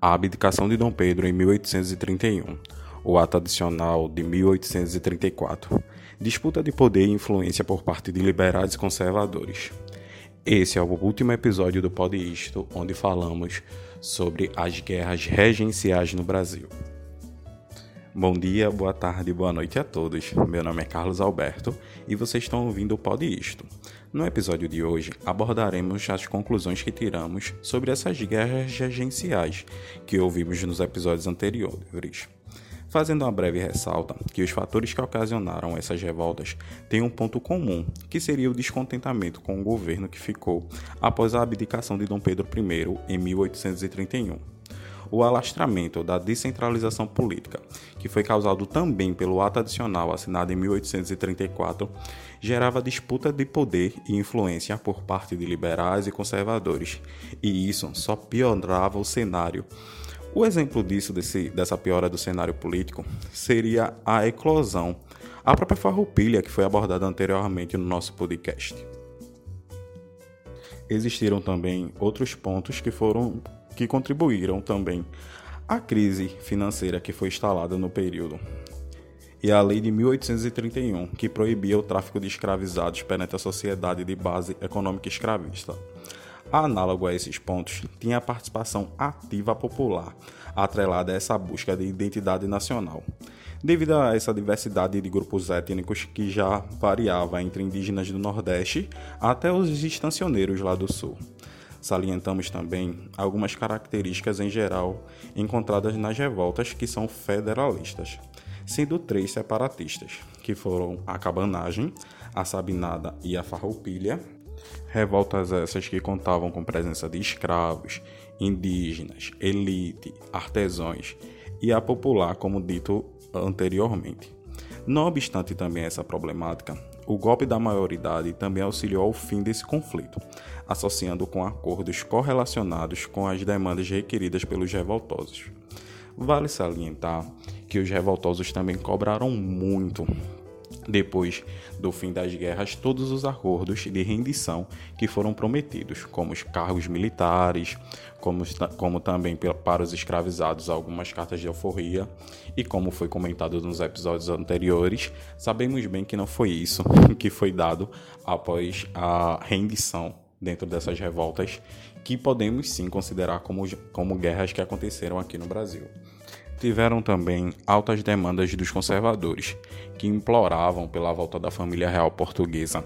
a abdicação de Dom Pedro em 1831, o ato adicional de 1834, disputa de poder e influência por parte de liberais e conservadores. Esse é o último episódio do Pod Isto, onde falamos sobre as guerras regenciais no Brasil. Bom dia, boa tarde, boa noite a todos. Meu nome é Carlos Alberto e vocês estão ouvindo o Pod Isto. No episódio de hoje abordaremos as conclusões que tiramos sobre essas guerras regenciais que ouvimos nos episódios anteriores. Fazendo uma breve ressalta que os fatores que ocasionaram essas revoltas têm um ponto comum, que seria o descontentamento com o governo que ficou após a abdicação de Dom Pedro I em 1831 o alastramento da descentralização política, que foi causado também pelo ato adicional assinado em 1834, gerava disputa de poder e influência por parte de liberais e conservadores, e isso só piorava o cenário. O exemplo disso, desse, dessa piora do cenário político, seria a eclosão, a própria farroupilha que foi abordada anteriormente no nosso podcast. Existiram também outros pontos que foram que contribuíram também à crise financeira que foi instalada no período. E a Lei de 1831, que proibia o tráfico de escravizados perante a sociedade de base econômica escravista. Análogo a esses pontos, tinha a participação ativa popular, atrelada a essa busca de identidade nacional. Devido a essa diversidade de grupos étnicos que já variava entre indígenas do Nordeste até os estacioneiros lá do Sul. Salientamos também algumas características em geral encontradas nas revoltas que são federalistas, sendo três separatistas, que foram a cabanagem, a sabinada e a farroupilha. Revoltas essas que contavam com presença de escravos, indígenas, elite, artesãos e a popular, como dito anteriormente. Não obstante também essa problemática, o golpe da maioridade também auxiliou ao fim desse conflito, associando com acordos correlacionados com as demandas requeridas pelos revoltosos. Vale salientar que os revoltosos também cobraram muito depois do fim das guerras todos os acordos de rendição que foram prometidos, como os cargos militares, como, como também para os escravizados algumas cartas de alforria, e como foi comentado nos episódios anteriores, sabemos bem que não foi isso que foi dado após a rendição dentro dessas revoltas, que podemos sim considerar como, como guerras que aconteceram aqui no Brasil tiveram também altas demandas dos conservadores, que imploravam pela volta da família real portuguesa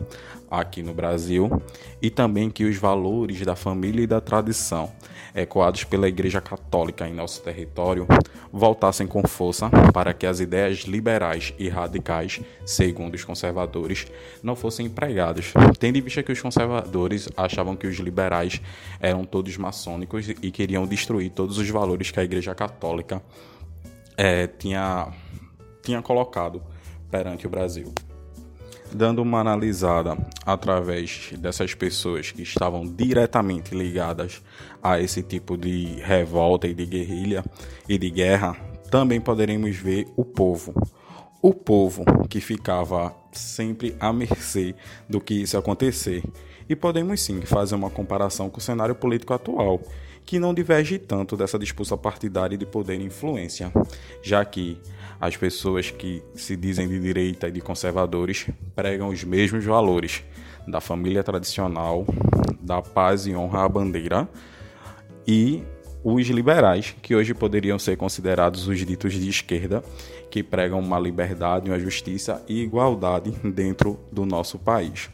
aqui no Brasil e também que os valores da família e da tradição, ecoados pela Igreja Católica em nosso território, voltassem com força para que as ideias liberais e radicais, segundo os conservadores, não fossem empregadas, tendo em vista que os conservadores achavam que os liberais eram todos maçônicos e queriam destruir todos os valores que a Igreja Católica é, tinha, tinha colocado perante o Brasil. Dando uma analisada através dessas pessoas que estavam diretamente ligadas a esse tipo de revolta e de guerrilha e de guerra, também poderemos ver o povo. O povo que ficava sempre à mercê do que isso acontecer. E podemos sim fazer uma comparação com o cenário político atual, que não diverge tanto dessa disputa partidária de poder e influência, já que as pessoas que se dizem de direita e de conservadores pregam os mesmos valores da família tradicional, da paz e honra à bandeira, e os liberais, que hoje poderiam ser considerados os ditos de esquerda, que pregam uma liberdade, uma justiça e igualdade dentro do nosso país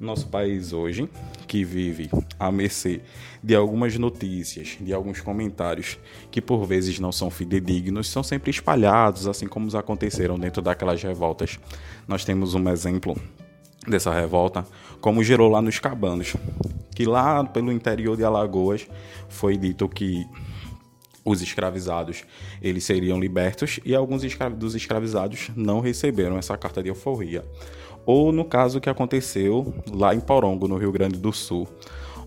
nosso país hoje, que vive à mercê de algumas notícias, de alguns comentários que por vezes não são fidedignos, são sempre espalhados, assim como os aconteceram dentro daquelas revoltas. Nós temos um exemplo dessa revolta, como gerou lá nos Cabanos, que lá pelo interior de Alagoas foi dito que os escravizados eles seriam libertos e alguns dos escravizados não receberam essa carta de euforia ou no caso que aconteceu lá em Porongo, no Rio Grande do Sul,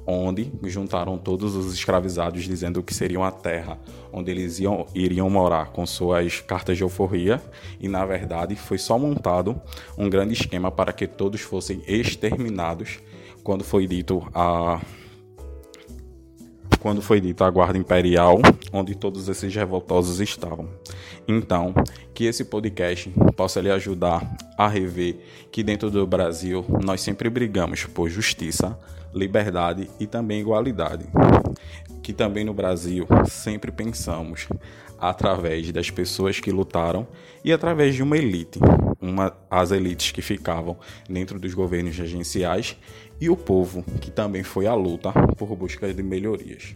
onde juntaram todos os escravizados dizendo que seriam a terra onde eles iam, iriam morar com suas cartas de euforia e na verdade foi só montado um grande esquema para que todos fossem exterminados quando foi dito a quando foi dita a Guarda Imperial, onde todos esses revoltosos estavam. Então, que esse podcast possa lhe ajudar a rever que dentro do Brasil nós sempre brigamos por justiça, liberdade e também igualdade. Que também no Brasil sempre pensamos através das pessoas que lutaram e através de uma elite, uma, as elites que ficavam dentro dos governos agenciais e o povo que também foi à luta por busca de melhorias.